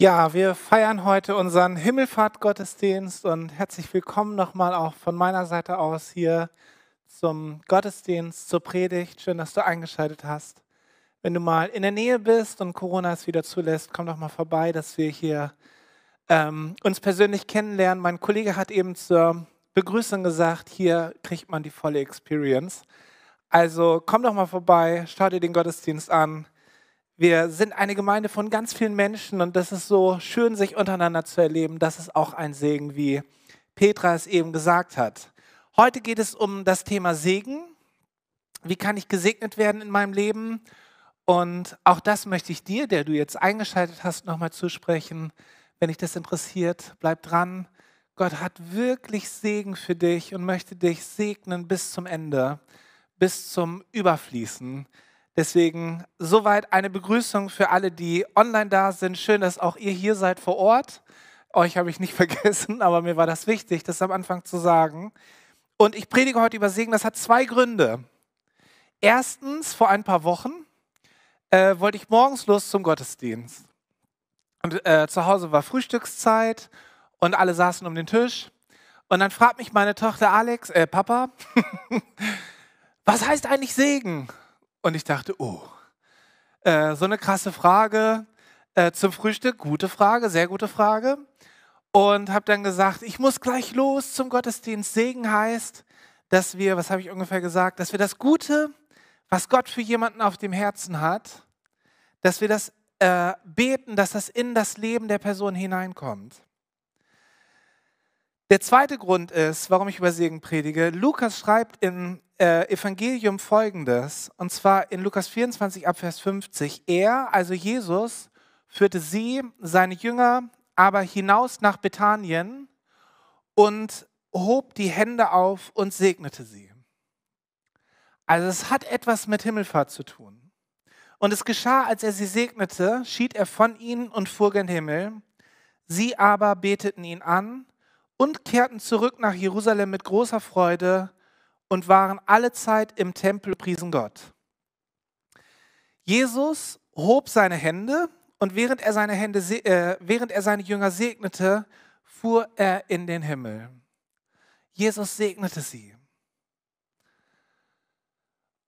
Ja, wir feiern heute unseren Himmelfahrtgottesdienst und herzlich willkommen nochmal auch von meiner Seite aus hier zum Gottesdienst, zur Predigt. Schön, dass du eingeschaltet hast. Wenn du mal in der Nähe bist und Corona es wieder zulässt, komm doch mal vorbei, dass wir hier ähm, uns persönlich kennenlernen. Mein Kollege hat eben zur Begrüßung gesagt, hier kriegt man die volle Experience. Also komm doch mal vorbei, schau dir den Gottesdienst an. Wir sind eine Gemeinde von ganz vielen Menschen und das ist so schön, sich untereinander zu erleben. Das ist auch ein Segen, wie Petra es eben gesagt hat. Heute geht es um das Thema Segen. Wie kann ich gesegnet werden in meinem Leben? Und auch das möchte ich dir, der du jetzt eingeschaltet hast, nochmal zusprechen. Wenn dich das interessiert, bleib dran. Gott hat wirklich Segen für dich und möchte dich segnen bis zum Ende, bis zum Überfließen. Deswegen soweit eine Begrüßung für alle, die online da sind. Schön, dass auch ihr hier seid vor Ort. Euch habe ich nicht vergessen, aber mir war das wichtig, das am Anfang zu sagen. Und ich predige heute über Segen. Das hat zwei Gründe. Erstens, vor ein paar Wochen äh, wollte ich morgens los zum Gottesdienst. Und äh, zu Hause war Frühstückszeit und alle saßen um den Tisch. Und dann fragt mich meine Tochter Alex, äh, Papa, was heißt eigentlich Segen? Und ich dachte, oh, äh, so eine krasse Frage äh, zum Frühstück, gute Frage, sehr gute Frage. Und habe dann gesagt, ich muss gleich los zum Gottesdienst. Segen heißt, dass wir, was habe ich ungefähr gesagt, dass wir das Gute, was Gott für jemanden auf dem Herzen hat, dass wir das äh, beten, dass das in das Leben der Person hineinkommt. Der zweite Grund ist, warum ich über Segen predige. Lukas schreibt im äh, Evangelium folgendes, und zwar in Lukas 24 ab Vers 50. Er, also Jesus, führte sie, seine Jünger, aber hinaus nach Bethanien und hob die Hände auf und segnete sie. Also es hat etwas mit Himmelfahrt zu tun. Und es geschah, als er sie segnete, schied er von ihnen und fuhr gen Himmel. Sie aber beteten ihn an und kehrten zurück nach Jerusalem mit großer Freude und waren alle Zeit im Tempel, priesen Gott. Jesus hob seine Hände und während er seine, Hände, äh, während er seine Jünger segnete, fuhr er in den Himmel. Jesus segnete sie.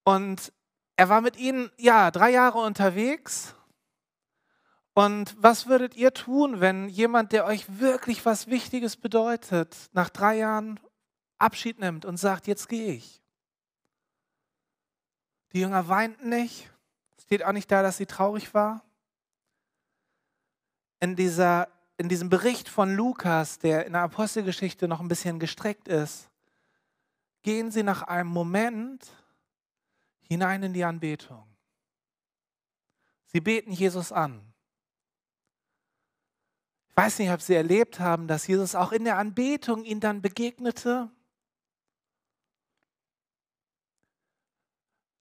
Und er war mit ihnen, ja, drei Jahre unterwegs und was würdet ihr tun, wenn jemand, der euch wirklich was Wichtiges bedeutet, nach drei Jahren Abschied nimmt und sagt, jetzt gehe ich? Die Jünger weinten nicht. Es steht auch nicht da, dass sie traurig war. In, dieser, in diesem Bericht von Lukas, der in der Apostelgeschichte noch ein bisschen gestreckt ist, gehen sie nach einem Moment hinein in die Anbetung. Sie beten Jesus an. Ich weiß nicht, ob Sie erlebt haben, dass Jesus auch in der Anbetung ihnen dann begegnete.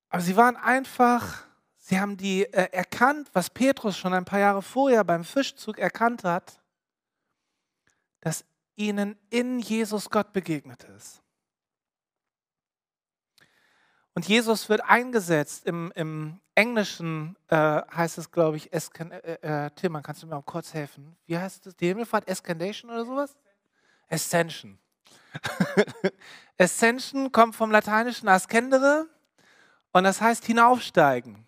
Aber sie waren einfach, sie haben die äh, erkannt, was Petrus schon ein paar Jahre vorher beim Fischzug erkannt hat, dass ihnen in Jesus Gott begegnet ist. Und Jesus wird eingesetzt im, im Englischen äh, heißt es, glaube ich, Escan äh, äh, Tilman, kannst du mir mal kurz helfen? Wie heißt es? Die Himmelfahrt? Escandation oder sowas? Ascension. Ascension kommt vom lateinischen ascendere und das heißt hinaufsteigen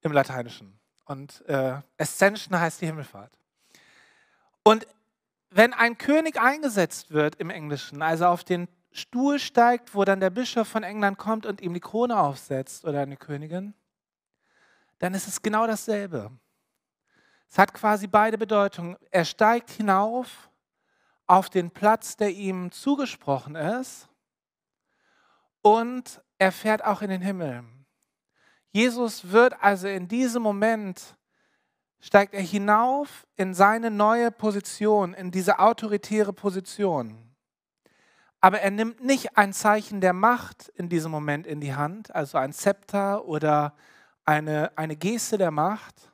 im Lateinischen. Und äh, Ascension heißt die Himmelfahrt. Und wenn ein König eingesetzt wird im Englischen, also auf den Stuhl steigt, wo dann der Bischof von England kommt und ihm die Krone aufsetzt oder eine Königin, dann ist es genau dasselbe. Es hat quasi beide Bedeutungen. Er steigt hinauf auf den Platz, der ihm zugesprochen ist und er fährt auch in den Himmel. Jesus wird also in diesem Moment, steigt er hinauf in seine neue Position, in diese autoritäre Position. Aber er nimmt nicht ein Zeichen der Macht in diesem Moment in die Hand, also ein Zepter oder eine, eine Geste der Macht,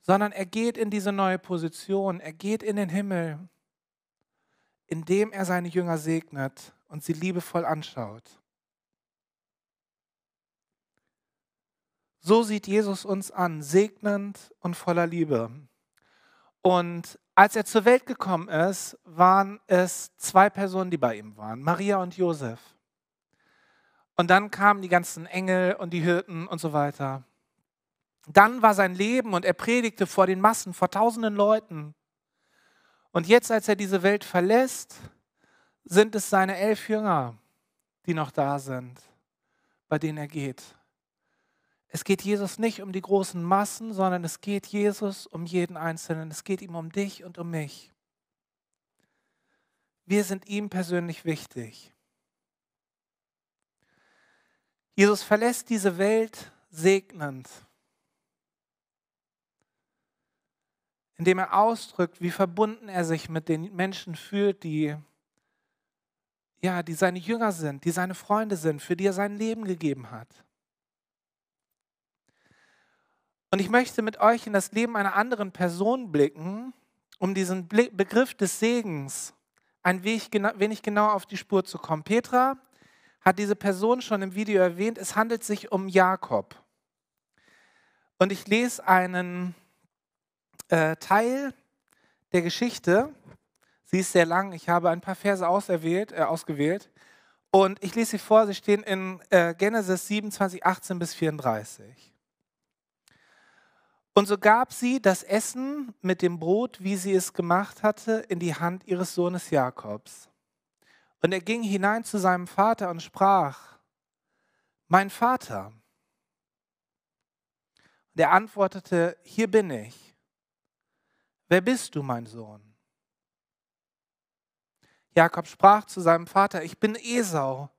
sondern er geht in diese neue Position, er geht in den Himmel, indem er seine Jünger segnet und sie liebevoll anschaut. So sieht Jesus uns an, segnend und voller Liebe. Und als er zur Welt gekommen ist, waren es zwei Personen, die bei ihm waren, Maria und Josef. Und dann kamen die ganzen Engel und die Hirten und so weiter. Dann war sein Leben und er predigte vor den Massen, vor tausenden Leuten. Und jetzt, als er diese Welt verlässt, sind es seine elf Jünger, die noch da sind, bei denen er geht. Es geht Jesus nicht um die großen Massen, sondern es geht Jesus um jeden Einzelnen. Es geht ihm um dich und um mich. Wir sind ihm persönlich wichtig. Jesus verlässt diese Welt segnend, indem er ausdrückt, wie verbunden er sich mit den Menschen fühlt, die ja, die seine Jünger sind, die seine Freunde sind, für die er sein Leben gegeben hat. Und ich möchte mit euch in das Leben einer anderen Person blicken, um diesen Begriff des Segens ein wenig genauer auf die Spur zu kommen. Petra hat diese Person schon im Video erwähnt. Es handelt sich um Jakob. Und ich lese einen äh, Teil der Geschichte. Sie ist sehr lang. Ich habe ein paar Verse auserwählt, äh, ausgewählt. Und ich lese sie vor. Sie stehen in äh, Genesis 27, 18 bis 34. Und so gab sie das Essen mit dem Brot, wie sie es gemacht hatte, in die Hand ihres Sohnes Jakobs. Und er ging hinein zu seinem Vater und sprach, mein Vater. Und er antwortete, hier bin ich. Wer bist du, mein Sohn? Jakob sprach zu seinem Vater, ich bin Esau,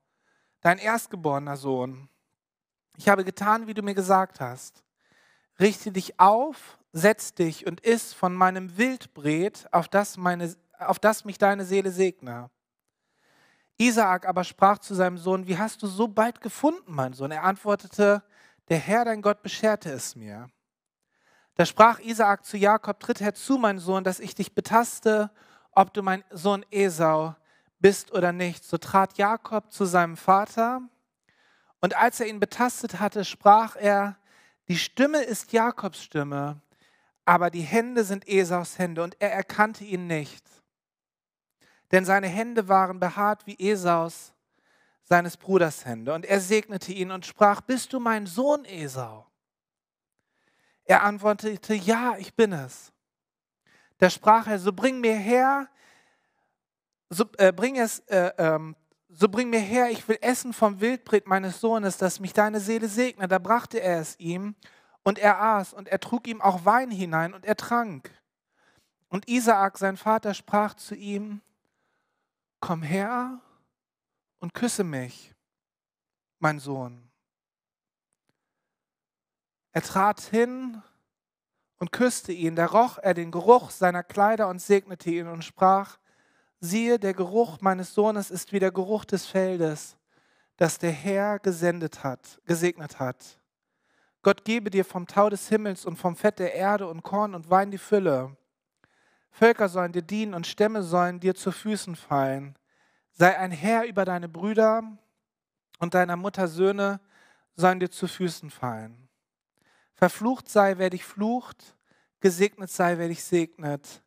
dein erstgeborener Sohn. Ich habe getan, wie du mir gesagt hast. Richte dich auf, setz dich und iss von meinem Wildbret, auf das, meine, auf das mich deine Seele segne. Isaak aber sprach zu seinem Sohn, wie hast du so bald gefunden, mein Sohn? Er antwortete, der Herr, dein Gott, bescherte es mir. Da sprach Isaak zu Jakob, tritt herzu, mein Sohn, dass ich dich betaste, ob du mein Sohn Esau bist oder nicht. So trat Jakob zu seinem Vater, und als er ihn betastet hatte, sprach er, die Stimme ist Jakobs Stimme, aber die Hände sind Esaus Hände und er erkannte ihn nicht. Denn seine Hände waren behaart wie Esaus, seines Bruders Hände. Und er segnete ihn und sprach, bist du mein Sohn Esau? Er antwortete, ja, ich bin es. Da sprach er, so bring mir her, so, äh, bring es, äh, ähm, so bring mir her, ich will essen vom Wildbret meines Sohnes, dass mich deine Seele segne. Da brachte er es ihm und er aß und er trug ihm auch Wein hinein und er trank. Und Isaak, sein Vater, sprach zu ihm, komm her und küsse mich, mein Sohn. Er trat hin und küsste ihn, da roch er den Geruch seiner Kleider und segnete ihn und sprach, siehe, der Geruch meines Sohnes ist wie der Geruch des Feldes, das der Herr gesendet hat, gesegnet hat. Gott gebe dir vom Tau des Himmels und vom Fett der Erde und Korn und Wein die Fülle. Völker sollen dir dienen und Stämme sollen dir zu Füßen fallen. Sei ein Herr über deine Brüder und deiner Mutter Söhne sollen dir zu Füßen fallen. Verflucht sei, wer dich flucht, gesegnet sei, wer dich segnet.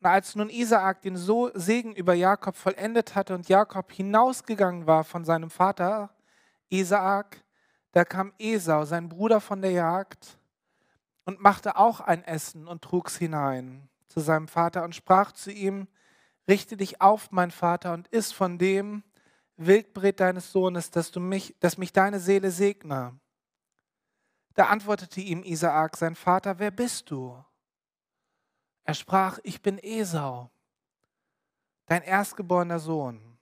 Und als nun Isaak den Segen über Jakob vollendet hatte und Jakob hinausgegangen war von seinem Vater Isaak, da kam Esau, sein Bruder von der Jagd, und machte auch ein Essen und trug's hinein zu seinem Vater und sprach zu ihm, richte dich auf, mein Vater, und iss von dem Wildbret deines Sohnes, dass, du mich, dass mich deine Seele segne. Da antwortete ihm Isaak, sein Vater, wer bist du? Er sprach, ich bin Esau, dein erstgeborener Sohn.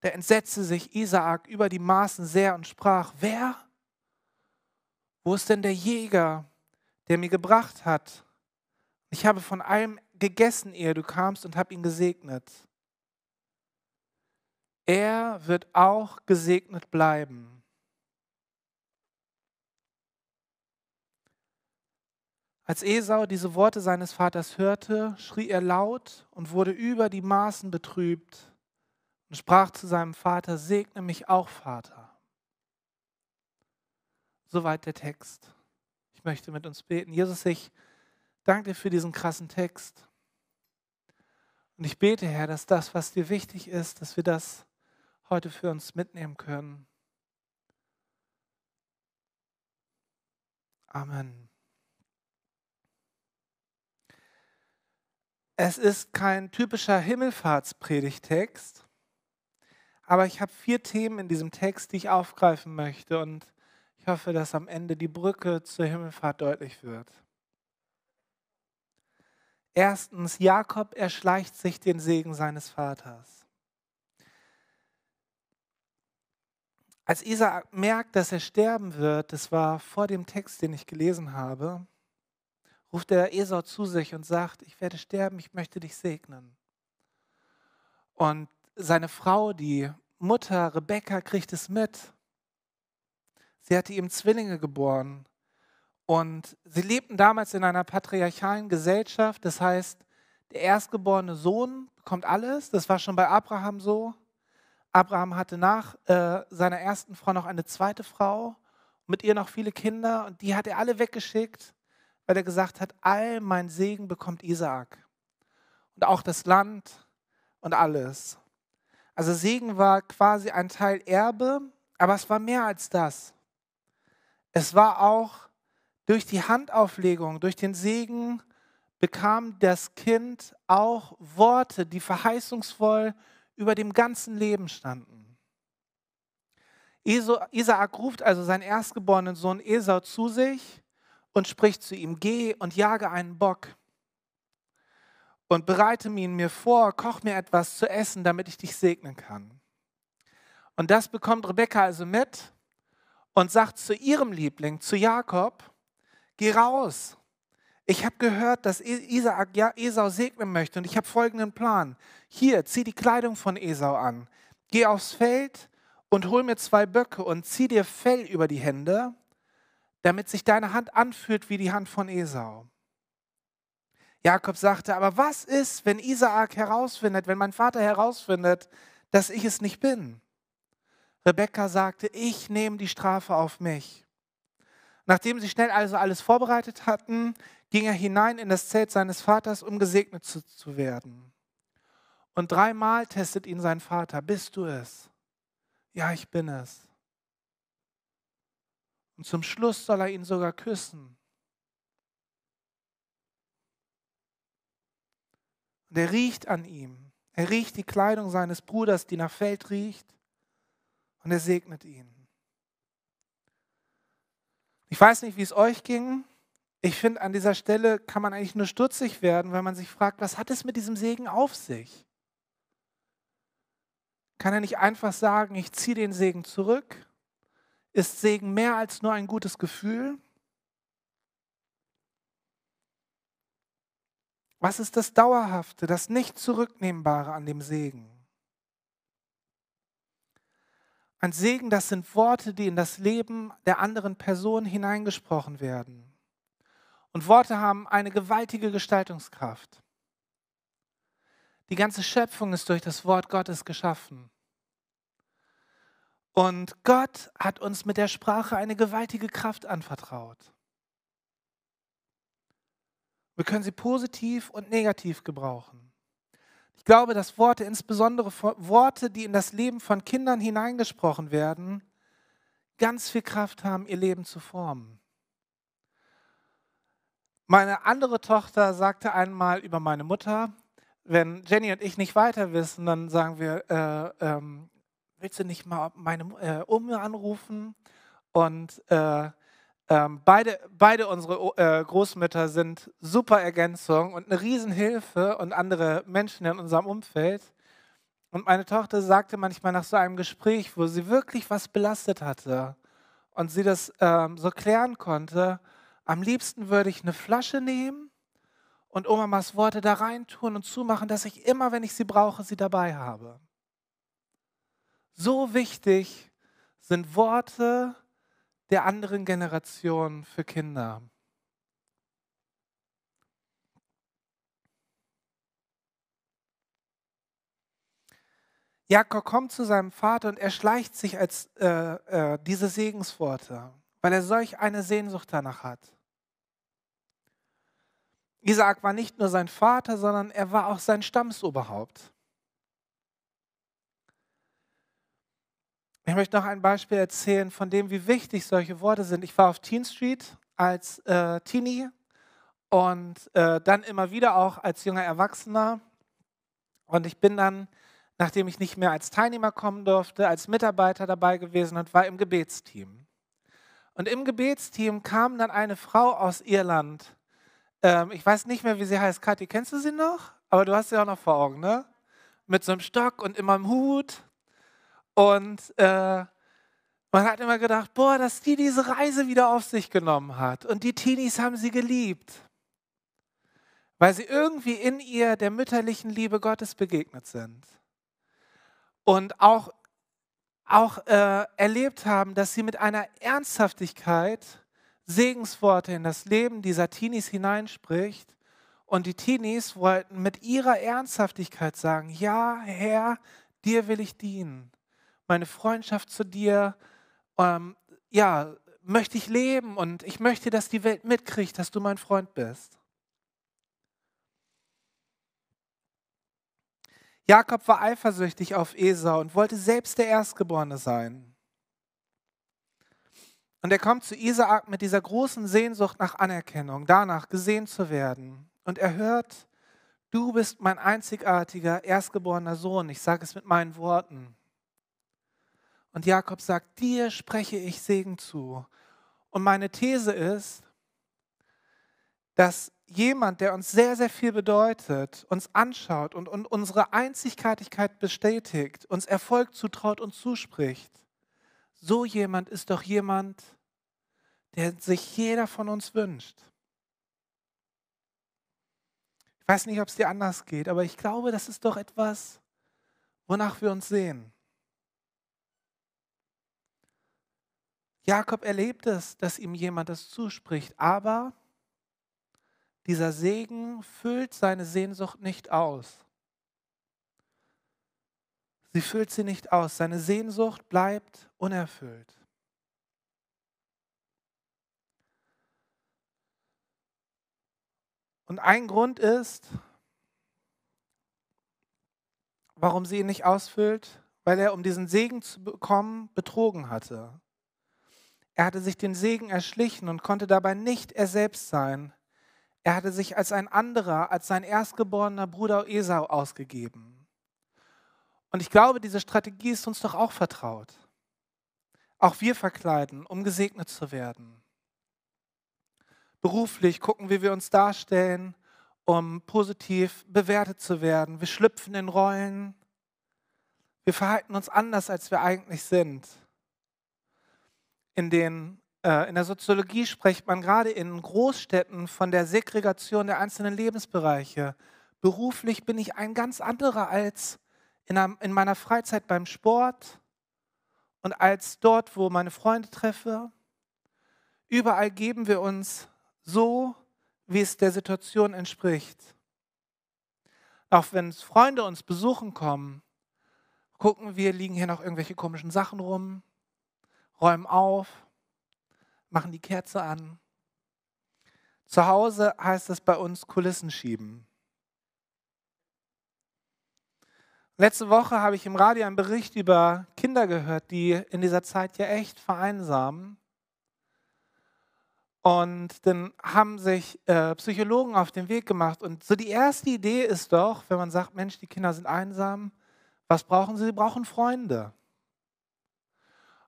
Da entsetzte sich Isaak über die Maßen sehr und sprach, wer? Wo ist denn der Jäger, der mir gebracht hat? Ich habe von allem gegessen, ehe du kamst und habe ihn gesegnet. Er wird auch gesegnet bleiben. Als Esau diese Worte seines Vaters hörte, schrie er laut und wurde über die Maßen betrübt und sprach zu seinem Vater, segne mich auch, Vater. Soweit der Text. Ich möchte mit uns beten. Jesus, ich Danke dir für diesen krassen Text. Und ich bete, Herr, dass das, was dir wichtig ist, dass wir das heute für uns mitnehmen können. Amen. Es ist kein typischer Himmelfahrtspredigtext, aber ich habe vier Themen in diesem Text, die ich aufgreifen möchte und ich hoffe, dass am Ende die Brücke zur Himmelfahrt deutlich wird. Erstens, Jakob erschleicht sich den Segen seines Vaters. Als Isaak merkt, dass er sterben wird, das war vor dem Text, den ich gelesen habe, ruft der Esau zu sich und sagt, ich werde sterben, ich möchte dich segnen. Und seine Frau, die Mutter Rebekka, kriegt es mit. Sie hatte ihm Zwillinge geboren. Und sie lebten damals in einer patriarchalen Gesellschaft. Das heißt, der erstgeborene Sohn bekommt alles. Das war schon bei Abraham so. Abraham hatte nach äh, seiner ersten Frau noch eine zweite Frau, mit ihr noch viele Kinder und die hat er alle weggeschickt weil er gesagt hat, all mein Segen bekommt Isaak. Und auch das Land und alles. Also Segen war quasi ein Teil Erbe, aber es war mehr als das. Es war auch durch die Handauflegung, durch den Segen bekam das Kind auch Worte, die verheißungsvoll über dem ganzen Leben standen. Isaak ruft also seinen erstgeborenen Sohn Esau zu sich und spricht zu ihm, geh und jage einen Bock und bereite ihn mir vor, koch mir etwas zu essen, damit ich dich segnen kann. Und das bekommt Rebekka also mit und sagt zu ihrem Liebling, zu Jakob, geh raus. Ich habe gehört, dass Isaak Esau segnen möchte und ich habe folgenden Plan. Hier, zieh die Kleidung von Esau an, geh aufs Feld und hol mir zwei Böcke und zieh dir Fell über die Hände damit sich deine Hand anfühlt wie die Hand von Esau. Jakob sagte, aber was ist, wenn Isaak herausfindet, wenn mein Vater herausfindet, dass ich es nicht bin? Rebekka sagte, ich nehme die Strafe auf mich. Nachdem sie schnell also alles vorbereitet hatten, ging er hinein in das Zelt seines Vaters, um gesegnet zu, zu werden. Und dreimal testet ihn sein Vater, bist du es? Ja, ich bin es. Und zum Schluss soll er ihn sogar küssen. Und er riecht an ihm. Er riecht die Kleidung seines Bruders, die nach Feld riecht. Und er segnet ihn. Ich weiß nicht, wie es euch ging. Ich finde, an dieser Stelle kann man eigentlich nur stutzig werden, wenn man sich fragt, was hat es mit diesem Segen auf sich? Kann er nicht einfach sagen, ich ziehe den Segen zurück? Ist Segen mehr als nur ein gutes Gefühl? Was ist das Dauerhafte, das nicht zurücknehmbare an dem Segen? Ein Segen, das sind Worte, die in das Leben der anderen Person hineingesprochen werden. Und Worte haben eine gewaltige Gestaltungskraft. Die ganze Schöpfung ist durch das Wort Gottes geschaffen. Und Gott hat uns mit der Sprache eine gewaltige Kraft anvertraut. Wir können sie positiv und negativ gebrauchen. Ich glaube, dass Worte, insbesondere Worte, die in das Leben von Kindern hineingesprochen werden, ganz viel Kraft haben, ihr Leben zu formen. Meine andere Tochter sagte einmal über meine Mutter, wenn Jenny und ich nicht weiter wissen, dann sagen wir, äh, ähm, willst du nicht mal meine äh, Oma anrufen? Und äh, ähm, beide, beide unsere äh, Großmütter sind super Ergänzung und eine Riesenhilfe und andere Menschen in unserem Umfeld. Und meine Tochter sagte manchmal nach so einem Gespräch, wo sie wirklich was belastet hatte und sie das ähm, so klären konnte, am liebsten würde ich eine Flasche nehmen und Omamas Worte da rein tun und zumachen, dass ich immer, wenn ich sie brauche, sie dabei habe. So wichtig sind Worte der anderen Generation für Kinder. Jakob kommt zu seinem Vater und er schleicht sich als äh, äh, diese Segensworte, weil er solch eine Sehnsucht danach hat. Isaak war nicht nur sein Vater, sondern er war auch sein Stammsoberhaupt. Ich möchte noch ein Beispiel erzählen von dem, wie wichtig solche Worte sind. Ich war auf Teen Street als äh, Teenie und äh, dann immer wieder auch als junger Erwachsener. Und ich bin dann, nachdem ich nicht mehr als Teilnehmer kommen durfte, als Mitarbeiter dabei gewesen und war im Gebetsteam. Und im Gebetsteam kam dann eine Frau aus Irland. Ähm, ich weiß nicht mehr, wie sie heißt. Kathi, kennst du sie noch? Aber du hast sie auch noch vor Augen, ne? Mit so einem Stock und immer im Hut. Und äh, man hat immer gedacht, boah, dass die diese Reise wieder auf sich genommen hat. Und die Teenies haben sie geliebt, weil sie irgendwie in ihr der mütterlichen Liebe Gottes begegnet sind. Und auch, auch äh, erlebt haben, dass sie mit einer Ernsthaftigkeit Segensworte in das Leben dieser Teenies hineinspricht. Und die Teenies wollten mit ihrer Ernsthaftigkeit sagen, ja, Herr, dir will ich dienen meine Freundschaft zu dir, ähm, ja, möchte ich leben und ich möchte, dass die Welt mitkriegt, dass du mein Freund bist. Jakob war eifersüchtig auf Esau und wollte selbst der Erstgeborene sein. Und er kommt zu Isaak mit dieser großen Sehnsucht nach Anerkennung, danach gesehen zu werden. Und er hört, du bist mein einzigartiger erstgeborener Sohn. Ich sage es mit meinen Worten. Und Jakob sagt, dir spreche ich Segen zu. Und meine These ist, dass jemand, der uns sehr, sehr viel bedeutet, uns anschaut und, und unsere Einzigartigkeit bestätigt, uns Erfolg zutraut und zuspricht, so jemand ist doch jemand, der sich jeder von uns wünscht. Ich weiß nicht, ob es dir anders geht, aber ich glaube, das ist doch etwas, wonach wir uns sehen. Jakob erlebt es, dass ihm jemand das zuspricht, aber dieser Segen füllt seine Sehnsucht nicht aus. Sie füllt sie nicht aus. Seine Sehnsucht bleibt unerfüllt. Und ein Grund ist, warum sie ihn nicht ausfüllt, weil er, um diesen Segen zu bekommen, betrogen hatte. Er hatte sich den Segen erschlichen und konnte dabei nicht er selbst sein. Er hatte sich als ein anderer, als sein erstgeborener Bruder Esau ausgegeben. Und ich glaube, diese Strategie ist uns doch auch vertraut. Auch wir verkleiden, um gesegnet zu werden. Beruflich gucken, wie wir uns darstellen, um positiv bewertet zu werden. Wir schlüpfen in Rollen. Wir verhalten uns anders, als wir eigentlich sind in, den, äh, in der Soziologie spricht man gerade in Großstädten von der Segregation der einzelnen Lebensbereiche. Beruflich bin ich ein ganz anderer als in, in meiner Freizeit beim Sport und als dort, wo meine Freunde treffe. Überall geben wir uns so, wie es der Situation entspricht. Auch wenn Freunde uns besuchen kommen, gucken wir, liegen hier noch irgendwelche komischen Sachen rum, räumen auf, machen die Kerze an. Zu Hause heißt es bei uns Kulissen schieben. Letzte Woche habe ich im Radio einen Bericht über Kinder gehört, die in dieser Zeit ja echt vereinsamen. Und dann haben sich äh, Psychologen auf den Weg gemacht. Und so die erste Idee ist doch, wenn man sagt, Mensch, die Kinder sind einsam, was brauchen sie? Sie brauchen Freunde.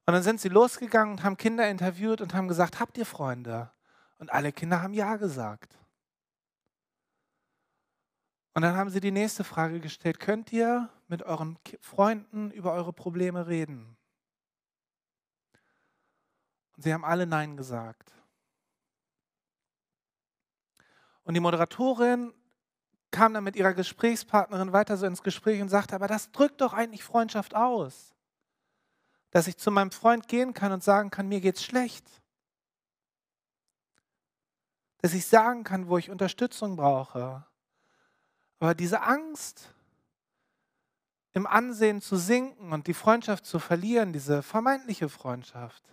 Und dann sind sie losgegangen und haben Kinder interviewt und haben gesagt, habt ihr Freunde? Und alle Kinder haben ja gesagt. Und dann haben sie die nächste Frage gestellt, könnt ihr mit euren Freunden über eure Probleme reden? Und sie haben alle Nein gesagt. Und die Moderatorin kam dann mit ihrer Gesprächspartnerin weiter so ins Gespräch und sagte, aber das drückt doch eigentlich Freundschaft aus dass ich zu meinem Freund gehen kann und sagen kann, mir geht's schlecht. Dass ich sagen kann, wo ich Unterstützung brauche. Aber diese Angst, im Ansehen zu sinken und die Freundschaft zu verlieren, diese vermeintliche Freundschaft,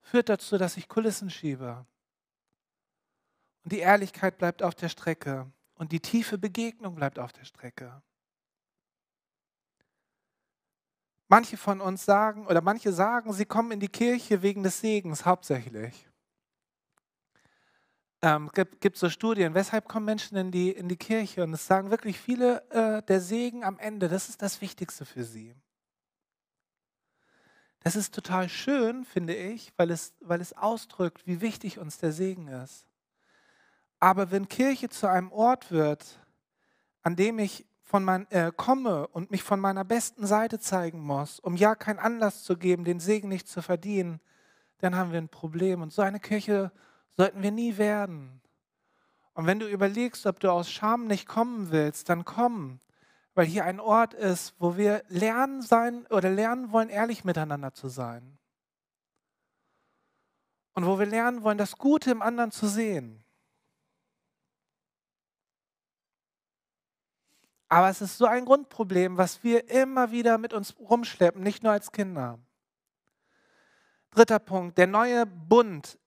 führt dazu, dass ich Kulissen schiebe. Und die Ehrlichkeit bleibt auf der Strecke. Und die tiefe Begegnung bleibt auf der Strecke. Manche von uns sagen, oder manche sagen, sie kommen in die Kirche wegen des Segens hauptsächlich. Ähm, gibt, gibt so Studien, weshalb kommen Menschen in die, in die Kirche? Und es sagen wirklich viele, äh, der Segen am Ende, das ist das Wichtigste für sie. Das ist total schön, finde ich, weil es, weil es ausdrückt, wie wichtig uns der Segen ist. Aber wenn Kirche zu einem Ort wird, an dem ich von mein, äh, komme und mich von meiner besten Seite zeigen muss, um ja keinen Anlass zu geben, den Segen nicht zu verdienen, dann haben wir ein Problem. Und so eine Kirche sollten wir nie werden. Und wenn du überlegst, ob du aus Scham nicht kommen willst, dann komm, weil hier ein Ort ist, wo wir lernen sein oder lernen wollen, ehrlich miteinander zu sein. Und wo wir lernen wollen, das Gute im anderen zu sehen. Aber es ist so ein Grundproblem, was wir immer wieder mit uns rumschleppen, nicht nur als Kinder. Dritter Punkt, der neue Bund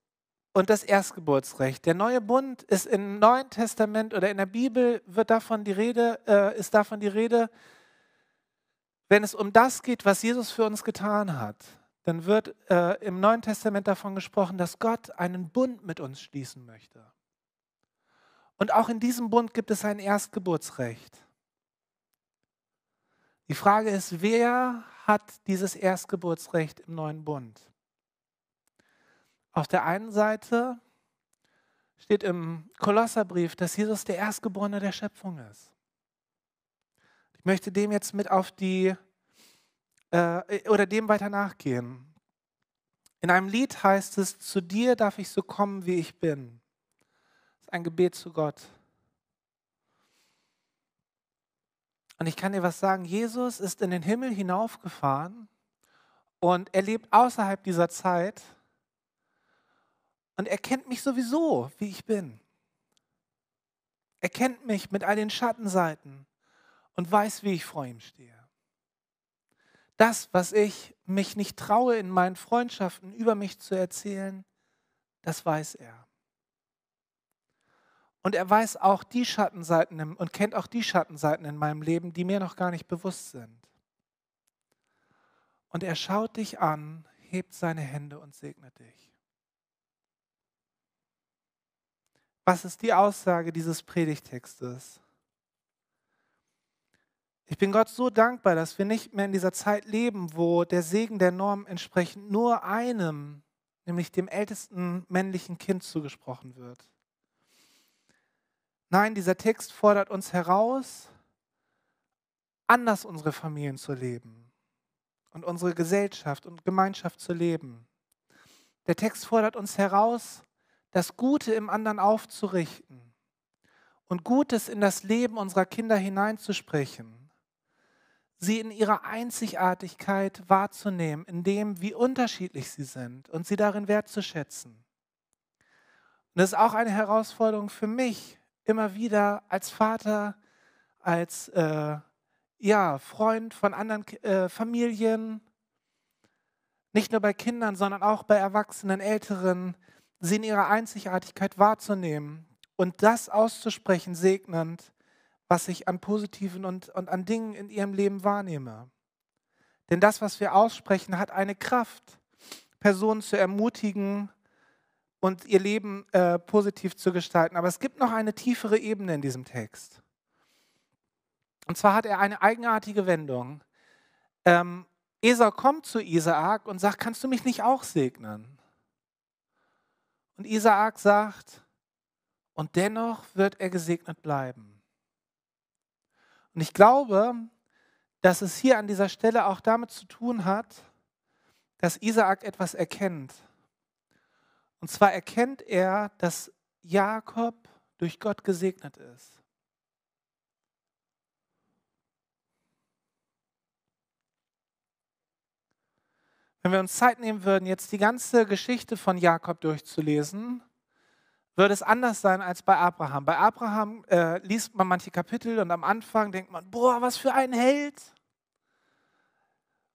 und das Erstgeburtsrecht. Der neue Bund ist im Neuen Testament oder in der Bibel wird davon die Rede, äh, ist davon die Rede, wenn es um das geht, was Jesus für uns getan hat, dann wird äh, im Neuen Testament davon gesprochen, dass Gott einen Bund mit uns schließen möchte. Und auch in diesem Bund gibt es ein Erstgeburtsrecht. Die Frage ist, wer hat dieses Erstgeburtsrecht im neuen Bund? Auf der einen Seite steht im Kolosserbrief, dass Jesus der Erstgeborene der Schöpfung ist. Ich möchte dem jetzt mit auf die, äh, oder dem weiter nachgehen. In einem Lied heißt es, zu dir darf ich so kommen, wie ich bin. Das ist ein Gebet zu Gott. Und ich kann dir was sagen, Jesus ist in den Himmel hinaufgefahren und er lebt außerhalb dieser Zeit und er kennt mich sowieso, wie ich bin. Er kennt mich mit all den Schattenseiten und weiß, wie ich vor ihm stehe. Das, was ich mich nicht traue, in meinen Freundschaften über mich zu erzählen, das weiß er. Und er weiß auch die Schattenseiten und kennt auch die Schattenseiten in meinem Leben, die mir noch gar nicht bewusst sind. Und er schaut dich an, hebt seine Hände und segnet dich. Was ist die Aussage dieses Predigtextes? Ich bin Gott so dankbar, dass wir nicht mehr in dieser Zeit leben, wo der Segen der Norm entsprechend nur einem, nämlich dem ältesten männlichen Kind zugesprochen wird. Nein, dieser Text fordert uns heraus, anders unsere Familien zu leben und unsere Gesellschaft und Gemeinschaft zu leben. Der Text fordert uns heraus, das Gute im anderen aufzurichten und Gutes in das Leben unserer Kinder hineinzusprechen, sie in ihrer Einzigartigkeit wahrzunehmen, in dem, wie unterschiedlich sie sind und sie darin wertzuschätzen. Und das ist auch eine Herausforderung für mich, immer wieder als Vater, als äh, ja, Freund von anderen äh, Familien, nicht nur bei Kindern, sondern auch bei Erwachsenen, Älteren, sie in ihrer Einzigartigkeit wahrzunehmen und das auszusprechen, segnend, was ich an Positiven und, und an Dingen in ihrem Leben wahrnehme. Denn das, was wir aussprechen, hat eine Kraft, Personen zu ermutigen, und ihr Leben äh, positiv zu gestalten. Aber es gibt noch eine tiefere Ebene in diesem Text. Und zwar hat er eine eigenartige Wendung. Ähm, Esau kommt zu Isaak und sagt, kannst du mich nicht auch segnen? Und Isaak sagt, und dennoch wird er gesegnet bleiben. Und ich glaube, dass es hier an dieser Stelle auch damit zu tun hat, dass Isaak etwas erkennt. Und zwar erkennt er, dass Jakob durch Gott gesegnet ist. Wenn wir uns Zeit nehmen würden, jetzt die ganze Geschichte von Jakob durchzulesen, würde es anders sein als bei Abraham. Bei Abraham äh, liest man manche Kapitel und am Anfang denkt man, boah, was für ein Held.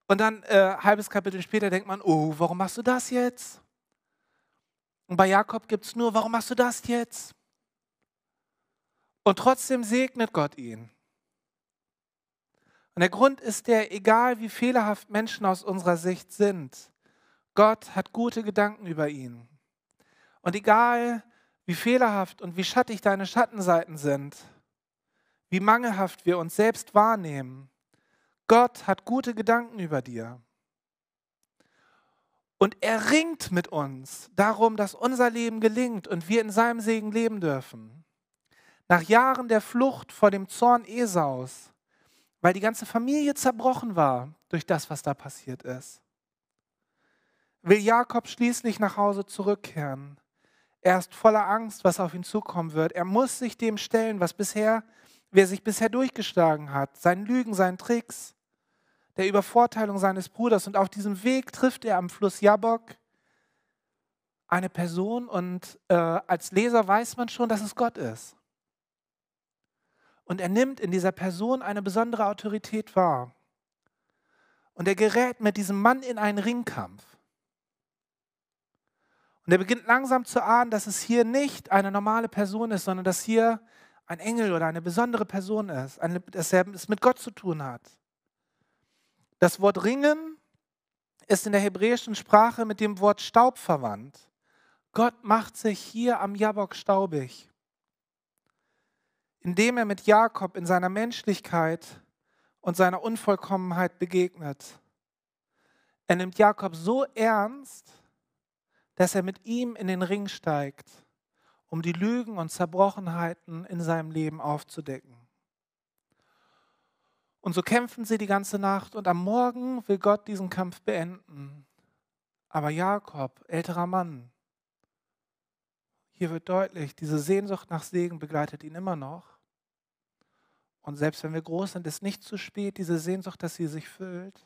Und dann äh, halbes Kapitel später denkt man, oh, warum machst du das jetzt? Und bei Jakob gibt es nur, warum machst du das jetzt? Und trotzdem segnet Gott ihn. Und der Grund ist der, egal wie fehlerhaft Menschen aus unserer Sicht sind, Gott hat gute Gedanken über ihn. Und egal wie fehlerhaft und wie schattig deine Schattenseiten sind, wie mangelhaft wir uns selbst wahrnehmen, Gott hat gute Gedanken über dir. Und er ringt mit uns darum, dass unser Leben gelingt und wir in seinem Segen leben dürfen. Nach Jahren der Flucht vor dem Zorn Esaus, weil die ganze Familie zerbrochen war durch das, was da passiert ist, will Jakob schließlich nach Hause zurückkehren. Er ist voller Angst, was auf ihn zukommen wird. Er muss sich dem stellen, was bisher, wer sich bisher durchgeschlagen hat, seinen Lügen, seinen Tricks der Übervorteilung seines Bruders. Und auf diesem Weg trifft er am Fluss Jabok eine Person und äh, als Leser weiß man schon, dass es Gott ist. Und er nimmt in dieser Person eine besondere Autorität wahr. Und er gerät mit diesem Mann in einen Ringkampf. Und er beginnt langsam zu ahnen, dass es hier nicht eine normale Person ist, sondern dass hier ein Engel oder eine besondere Person ist, eine, dass er es mit Gott zu tun hat. Das Wort ringen ist in der hebräischen Sprache mit dem Wort Staub verwandt. Gott macht sich hier am Jabok staubig, indem er mit Jakob in seiner Menschlichkeit und seiner Unvollkommenheit begegnet. Er nimmt Jakob so ernst, dass er mit ihm in den Ring steigt, um die Lügen und Zerbrochenheiten in seinem Leben aufzudecken. Und so kämpfen sie die ganze Nacht und am Morgen will Gott diesen Kampf beenden. Aber Jakob, älterer Mann, hier wird deutlich, diese Sehnsucht nach Segen begleitet ihn immer noch. Und selbst wenn wir groß sind, ist nicht zu spät, diese Sehnsucht, dass sie sich füllt.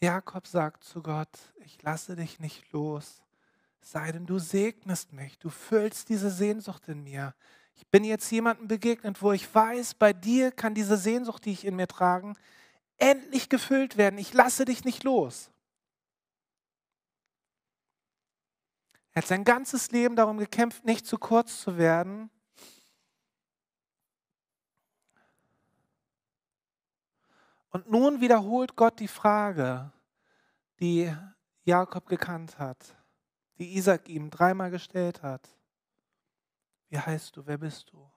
Jakob sagt zu Gott, ich lasse dich nicht los, sei denn du segnest mich, du füllst diese Sehnsucht in mir. Ich bin jetzt jemandem begegnet, wo ich weiß, bei dir kann diese Sehnsucht, die ich in mir trage, endlich gefüllt werden. Ich lasse dich nicht los. Er hat sein ganzes Leben darum gekämpft, nicht zu kurz zu werden. Und nun wiederholt Gott die Frage, die Jakob gekannt hat, die Isaac ihm dreimal gestellt hat. Wie heißt du? Wer bist du?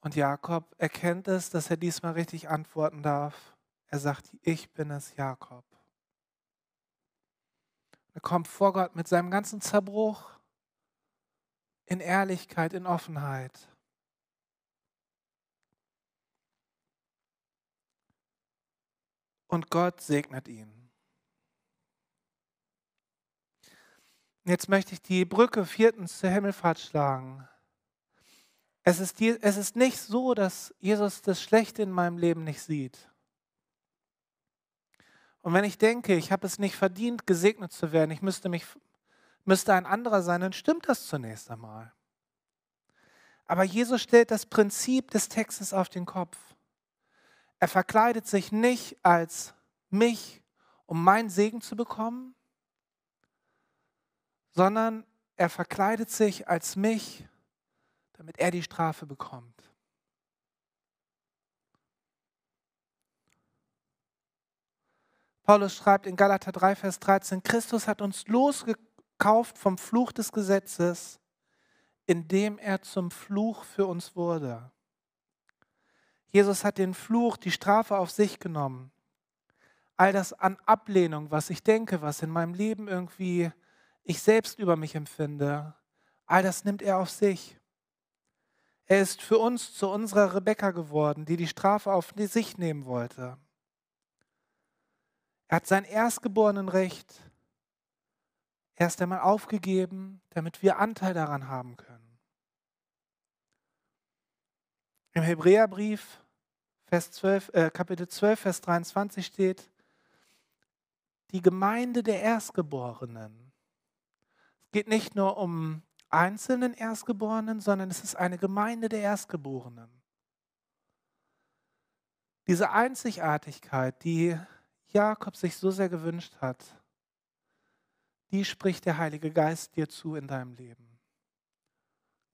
Und Jakob erkennt es, dass er diesmal richtig antworten darf. Er sagt, ich bin es, Jakob. Er kommt vor Gott mit seinem ganzen Zerbruch in Ehrlichkeit, in Offenheit. Und Gott segnet ihn. Jetzt möchte ich die Brücke viertens zur Himmelfahrt schlagen. Es ist, es ist nicht so, dass Jesus das Schlechte in meinem Leben nicht sieht. Und wenn ich denke, ich habe es nicht verdient, gesegnet zu werden, ich müsste, mich, müsste ein anderer sein, dann stimmt das zunächst einmal. Aber Jesus stellt das Prinzip des Textes auf den Kopf. Er verkleidet sich nicht als mich, um meinen Segen zu bekommen, sondern er verkleidet sich als mich, damit er die Strafe bekommt. Paulus schreibt in Galater 3, Vers 13, Christus hat uns losgekauft vom Fluch des Gesetzes, indem er zum Fluch für uns wurde. Jesus hat den Fluch, die Strafe auf sich genommen. All das an Ablehnung, was ich denke, was in meinem Leben irgendwie ich selbst über mich empfinde, all das nimmt er auf sich. Er ist für uns zu unserer Rebecca geworden, die die Strafe auf sich nehmen wollte. Er hat sein erstgeborenen Recht erst einmal aufgegeben, damit wir Anteil daran haben können. Im Hebräerbrief, Vers 12, äh, Kapitel 12, Vers 23 steht, die Gemeinde der Erstgeborenen geht nicht nur um einzelnen Erstgeborenen, sondern es ist eine Gemeinde der Erstgeborenen. Diese Einzigartigkeit, die Jakob sich so sehr gewünscht hat, die spricht der Heilige Geist dir zu in deinem Leben.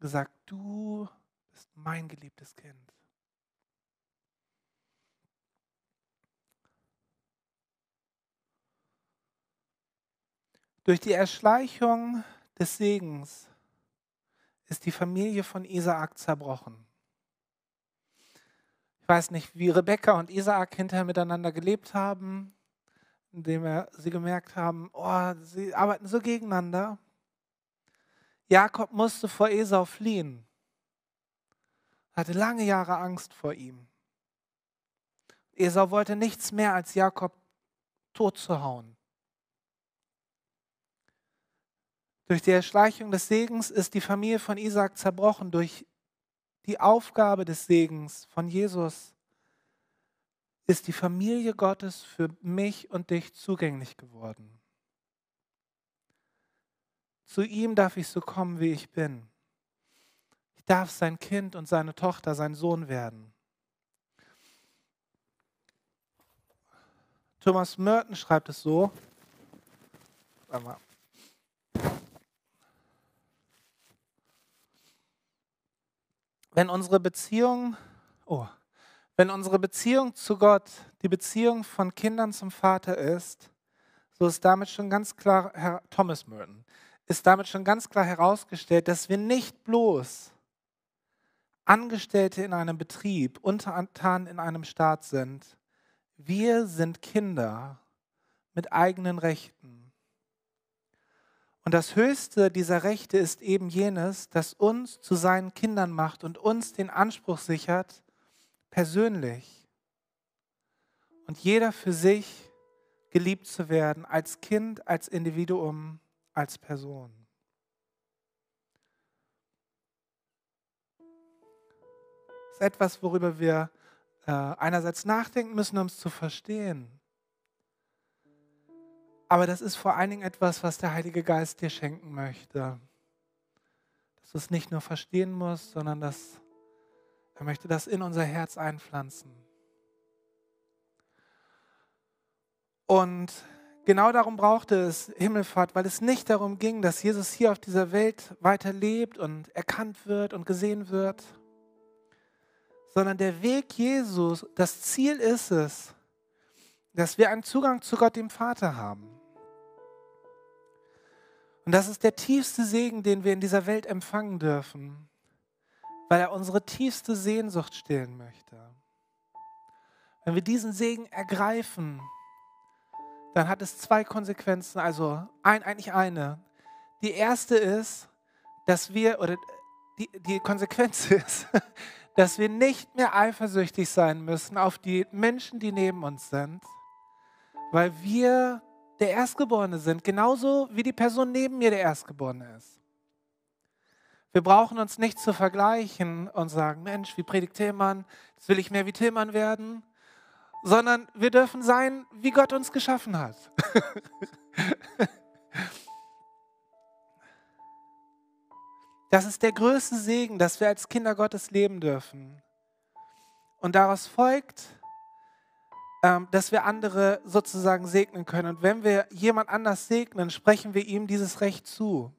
gesagt, du bist mein geliebtes Kind. Durch die Erschleichung des Segens ist die Familie von Isaak zerbrochen. Ich weiß nicht, wie Rebekka und Isaak hinterher miteinander gelebt haben, indem sie gemerkt haben, oh, sie arbeiten so gegeneinander. Jakob musste vor Esau fliehen, hatte lange Jahre Angst vor ihm. Esau wollte nichts mehr als Jakob tot zu hauen. Durch die Erschleichung des Segens ist die Familie von Isaac zerbrochen. Durch die Aufgabe des Segens von Jesus ist die Familie Gottes für mich und dich zugänglich geworden. Zu ihm darf ich so kommen, wie ich bin. Ich darf sein Kind und seine Tochter, sein Sohn werden. Thomas Merton schreibt es so. Warte mal. Wenn unsere Beziehung, oh, wenn unsere Beziehung zu Gott die Beziehung von Kindern zum Vater ist, so ist damit schon ganz klar, Herr Thomas Merton, ist damit schon ganz klar herausgestellt, dass wir nicht bloß Angestellte in einem Betrieb, Untertan in einem Staat sind. Wir sind Kinder mit eigenen Rechten. Und das höchste dieser Rechte ist eben jenes, das uns zu seinen Kindern macht und uns den Anspruch sichert, persönlich und jeder für sich geliebt zu werden, als Kind, als Individuum, als Person. Das ist etwas, worüber wir äh, einerseits nachdenken müssen, um es zu verstehen. Aber das ist vor allen Dingen etwas, was der Heilige Geist dir schenken möchte. Dass du es nicht nur verstehen musst, sondern dass er möchte das in unser Herz einpflanzen. Und genau darum brauchte es Himmelfahrt, weil es nicht darum ging, dass Jesus hier auf dieser Welt weiter lebt und erkannt wird und gesehen wird, sondern der Weg Jesus, das Ziel ist es, dass wir einen Zugang zu Gott, dem Vater haben. Und das ist der tiefste Segen, den wir in dieser Welt empfangen dürfen, weil er unsere tiefste Sehnsucht stillen möchte. Wenn wir diesen Segen ergreifen, dann hat es zwei Konsequenzen, also ein, eigentlich eine. Die erste ist, dass wir, oder die, die Konsequenz ist, dass wir nicht mehr eifersüchtig sein müssen auf die Menschen, die neben uns sind, weil wir der Erstgeborene sind, genauso wie die Person neben mir der Erstgeborene ist. Wir brauchen uns nicht zu vergleichen und sagen, Mensch, wie predigt Tillmann, jetzt will ich mehr wie Tillmann werden, sondern wir dürfen sein, wie Gott uns geschaffen hat. das ist der größte Segen, dass wir als Kinder Gottes leben dürfen. Und daraus folgt, dass wir andere sozusagen segnen können. Und wenn wir jemand anders segnen, sprechen wir ihm dieses Recht zu.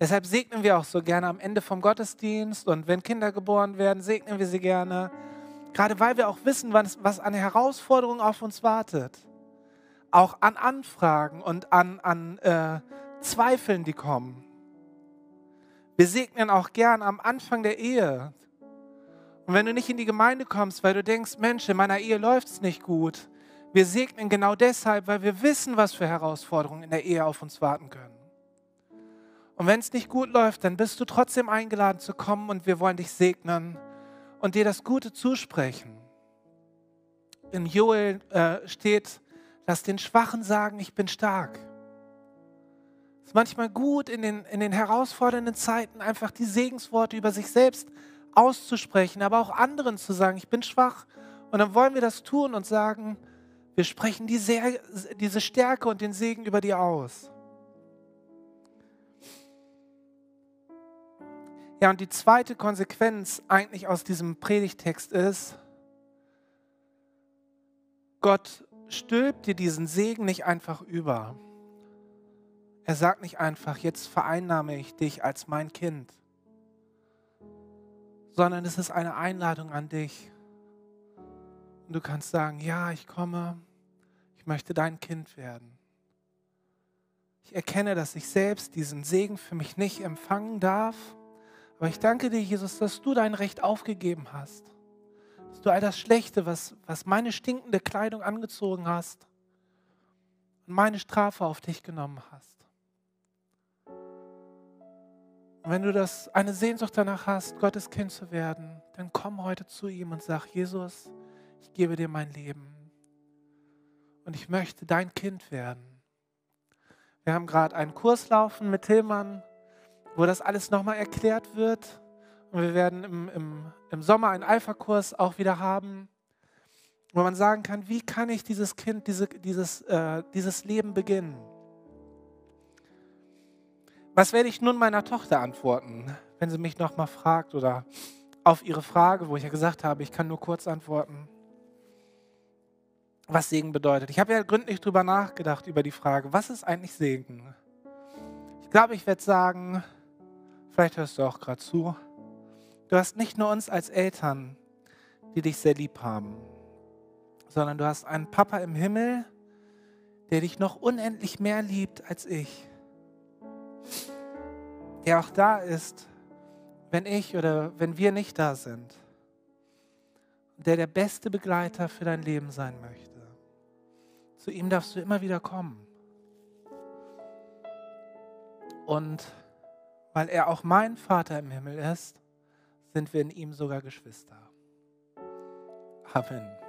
Deshalb segnen wir auch so gerne am Ende vom Gottesdienst und wenn Kinder geboren werden, segnen wir sie gerne. Gerade weil wir auch wissen, was, was an Herausforderungen auf uns wartet. Auch an Anfragen und an, an äh, Zweifeln, die kommen. Wir segnen auch gern am Anfang der Ehe. Und wenn du nicht in die Gemeinde kommst, weil du denkst, Mensch, in meiner Ehe läuft es nicht gut, wir segnen genau deshalb, weil wir wissen, was für Herausforderungen in der Ehe auf uns warten können. Und wenn es nicht gut läuft, dann bist du trotzdem eingeladen zu kommen und wir wollen dich segnen und dir das Gute zusprechen. In Joel äh, steht, lass den Schwachen sagen, ich bin stark. Es ist manchmal gut, in den, in den herausfordernden Zeiten einfach die Segensworte über sich selbst auszusprechen, aber auch anderen zu sagen, ich bin schwach. Und dann wollen wir das tun und sagen, wir sprechen diese, diese Stärke und den Segen über dir aus. Ja, und die zweite Konsequenz eigentlich aus diesem Predigtext ist, Gott stülpt dir diesen Segen nicht einfach über. Er sagt nicht einfach, jetzt vereinnahme ich dich als mein Kind sondern es ist eine Einladung an dich. Und du kannst sagen, ja, ich komme, ich möchte dein Kind werden. Ich erkenne, dass ich selbst diesen Segen für mich nicht empfangen darf, aber ich danke dir, Jesus, dass du dein Recht aufgegeben hast. Dass du all das Schlechte, was, was meine stinkende Kleidung angezogen hast, und meine Strafe auf dich genommen hast. Und wenn du das, eine Sehnsucht danach hast, Gottes Kind zu werden, dann komm heute zu ihm und sag, Jesus, ich gebe dir mein Leben. Und ich möchte dein Kind werden. Wir haben gerade einen Kurs laufen mit Tillmann, wo das alles nochmal erklärt wird. Und wir werden im, im, im Sommer einen Alpha-Kurs auch wieder haben, wo man sagen kann, wie kann ich dieses Kind, diese, dieses, äh, dieses Leben beginnen? Was werde ich nun meiner Tochter antworten, wenn sie mich nochmal fragt oder auf ihre Frage, wo ich ja gesagt habe, ich kann nur kurz antworten, was Segen bedeutet. Ich habe ja gründlich darüber nachgedacht, über die Frage, was ist eigentlich Segen? Ich glaube, ich werde sagen, vielleicht hörst du auch gerade zu, du hast nicht nur uns als Eltern, die dich sehr lieb haben, sondern du hast einen Papa im Himmel, der dich noch unendlich mehr liebt als ich der auch da ist, wenn ich oder wenn wir nicht da sind, der der beste Begleiter für dein Leben sein möchte. Zu ihm darfst du immer wieder kommen. Und weil er auch mein Vater im Himmel ist, sind wir in ihm sogar Geschwister. Amen.